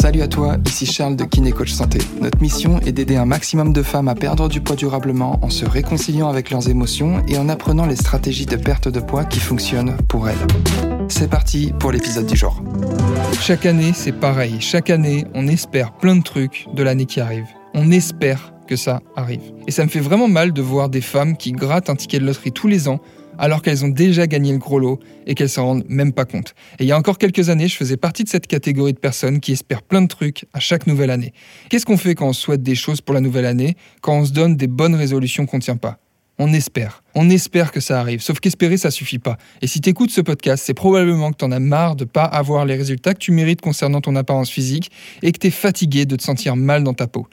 Salut à toi, ici Charles de Kiné Coach Santé. Notre mission est d'aider un maximum de femmes à perdre du poids durablement en se réconciliant avec leurs émotions et en apprenant les stratégies de perte de poids qui fonctionnent pour elles. C'est parti pour l'épisode du jour. Chaque année, c'est pareil. Chaque année, on espère plein de trucs de l'année qui arrive. On espère que ça arrive. Et ça me fait vraiment mal de voir des femmes qui grattent un ticket de loterie tous les ans alors qu'elles ont déjà gagné le gros lot et qu'elles s'en rendent même pas compte. Et il y a encore quelques années, je faisais partie de cette catégorie de personnes qui espèrent plein de trucs à chaque nouvelle année. Qu'est-ce qu'on fait quand on souhaite des choses pour la nouvelle année, quand on se donne des bonnes résolutions qu'on ne tient pas? On espère. On espère que ça arrive, sauf qu'espérer, ça suffit pas. Et si tu écoutes ce podcast, c'est probablement que tu en as marre de pas avoir les résultats que tu mérites concernant ton apparence physique et que tu es fatigué de te sentir mal dans ta peau.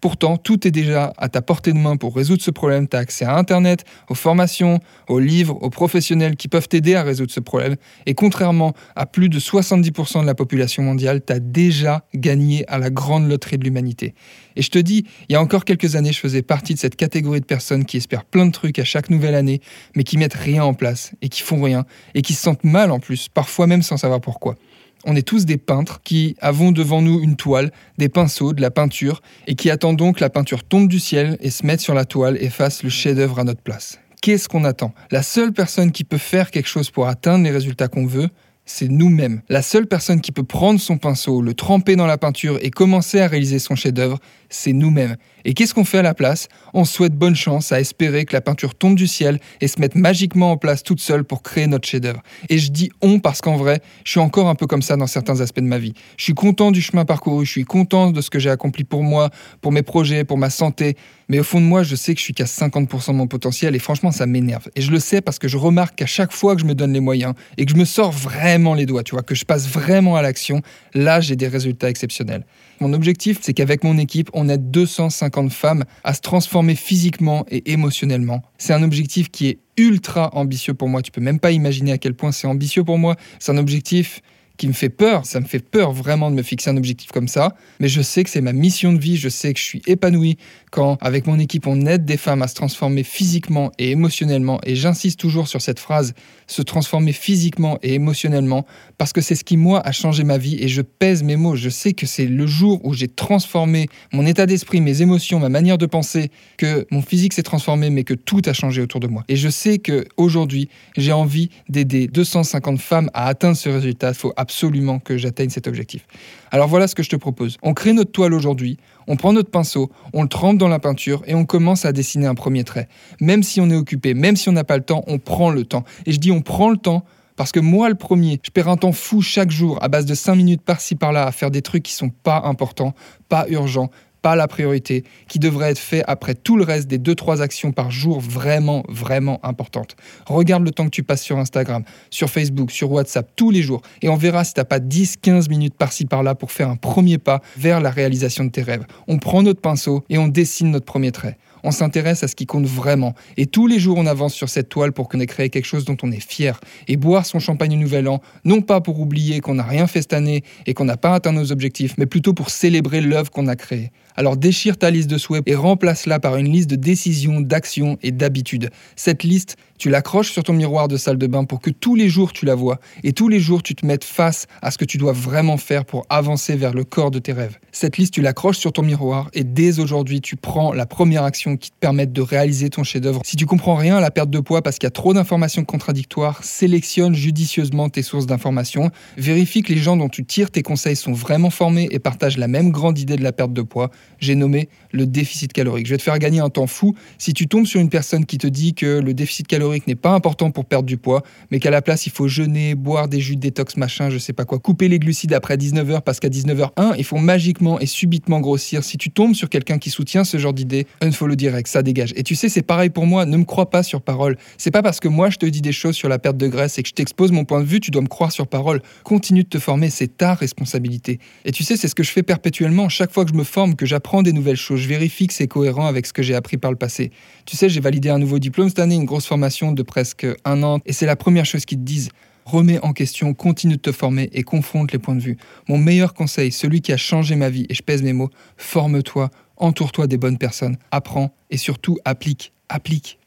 Pourtant, tout est déjà à ta portée de main pour résoudre ce problème. Tu as accès à Internet, aux formations, aux livres, aux professionnels qui peuvent t'aider à résoudre ce problème. Et contrairement à plus de 70% de la population mondiale, tu as déjà gagné à la grande loterie de l'humanité. Et je te dis, il y a encore quelques années, je faisais partie de cette catégorie de personnes qui espèrent plein de trucs à chaque année, mais qui mettent rien en place et qui font rien et qui se sentent mal en plus, parfois même sans savoir pourquoi. On est tous des peintres qui avons devant nous une toile, des pinceaux, de la peinture, et qui attendons que la peinture tombe du ciel et se mette sur la toile et fasse le chef-d'œuvre à notre place. Qu'est-ce qu'on attend? La seule personne qui peut faire quelque chose pour atteindre les résultats qu'on veut, c'est nous-mêmes. La seule personne qui peut prendre son pinceau, le tremper dans la peinture et commencer à réaliser son chef-d'œuvre, c'est nous-mêmes. Et qu'est-ce qu'on fait à la place? On souhaite bonne chance à espérer que la peinture tombe du ciel et se mette magiquement en place toute seule pour créer notre chef-d'œuvre. Et je dis on parce qu'en vrai, je suis encore un peu comme ça dans certains aspects de ma vie. Je suis content du chemin parcouru, je suis content de ce que j'ai accompli pour moi, pour mes projets, pour ma santé. Mais au fond de moi, je sais que je suis qu'à 50% de mon potentiel et franchement, ça m'énerve. Et je le sais parce que je remarque qu'à chaque fois que je me donne les moyens et que je me sors vraiment les doigts, tu vois, que je passe vraiment à l'action, là, j'ai des résultats exceptionnels. Mon objectif, c'est qu'avec mon équipe, on aide 250 femmes à se transformer physiquement et émotionnellement. C'est un objectif qui est ultra ambitieux pour moi. Tu peux même pas imaginer à quel point c'est ambitieux pour moi. C'est un objectif qui me fait peur. Ça me fait peur vraiment de me fixer un objectif comme ça. Mais je sais que c'est ma mission de vie. Je sais que je suis épanoui quand, avec mon équipe, on aide des femmes à se transformer physiquement et émotionnellement. Et j'insiste toujours sur cette phrase, se transformer physiquement et émotionnellement, parce que c'est ce qui, moi, a changé ma vie. Et je pèse mes mots. Je sais que c'est le jour où j'ai transformé mon état d'esprit, mes émotions, ma manière de penser, que mon physique s'est transformé, mais que tout a changé autour de moi. Et je sais que aujourd'hui, j'ai envie d'aider 250 femmes à atteindre ce résultat. Absolument que j'atteigne cet objectif. Alors voilà ce que je te propose. On crée notre toile aujourd'hui, on prend notre pinceau, on le trempe dans la peinture et on commence à dessiner un premier trait. Même si on est occupé, même si on n'a pas le temps, on prend le temps. Et je dis on prend le temps parce que moi, le premier, je perds un temps fou chaque jour à base de 5 minutes par-ci par-là à faire des trucs qui sont pas importants, pas urgents, pas la priorité, qui devrait être fait après tout le reste des 2-3 actions par jour vraiment, vraiment importantes. Regarde le temps que tu passes sur Instagram, sur Facebook, sur WhatsApp, tous les jours, et on verra si tu n'as pas 10-15 minutes par-ci par-là pour faire un premier pas vers la réalisation de tes rêves. On prend notre pinceau et on dessine notre premier trait on s'intéresse à ce qui compte vraiment. Et tous les jours, on avance sur cette toile pour qu'on ait créé quelque chose dont on est fier. Et boire son champagne au nouvel an, non pas pour oublier qu'on n'a rien fait cette année et qu'on n'a pas atteint nos objectifs, mais plutôt pour célébrer l'œuvre qu'on a créée. Alors déchire ta liste de souhaits et remplace-la par une liste de décisions, d'actions et d'habitudes. Cette liste, tu l'accroches sur ton miroir de salle de bain pour que tous les jours tu la vois et tous les jours tu te mettes face à ce que tu dois vraiment faire pour avancer vers le corps de tes rêves. Cette liste, tu l'accroches sur ton miroir et dès aujourd'hui, tu prends la première action qui te permette de réaliser ton chef-d'œuvre. Si tu comprends rien à la perte de poids parce qu'il y a trop d'informations contradictoires, sélectionne judicieusement tes sources d'informations, vérifie que les gens dont tu tires tes conseils sont vraiment formés et partagent la même grande idée de la perte de poids j'ai nommé le déficit calorique. Je vais te faire gagner un temps fou si tu tombes sur une personne qui te dit que le déficit calorique n'est pas important pour perdre du poids, mais qu'à la place, il faut jeûner, boire des jus de détox, machin, je sais pas quoi, couper les glucides après 19h parce qu'à 19h1, il faut magiquement et subitement grossir. Si tu tombes sur quelqu'un qui soutient ce genre d'idée, unfollow direct, ça dégage. Et tu sais, c'est pareil pour moi, ne me crois pas sur parole. C'est pas parce que moi je te dis des choses sur la perte de graisse et que je t'expose mon point de vue, tu dois me croire sur parole. Continue de te former, c'est ta responsabilité. Et tu sais, c'est ce que je fais perpétuellement. Chaque fois que je me forme, que j'apprends des nouvelles choses, je vérifie que c'est cohérent avec ce que j'ai appris par le passé. Tu sais, j'ai validé un nouveau diplôme cette année, une grosse formation de presque un an, et c'est la première chose qu'ils te disent. Remets en question, continue de te former et confronte les points de vue. Mon meilleur conseil, celui qui a changé ma vie, et je pèse mes mots, forme-toi, entoure-toi des bonnes personnes, apprends et surtout applique, applique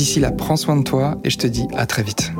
D'ici là, prends soin de toi et je te dis à très vite.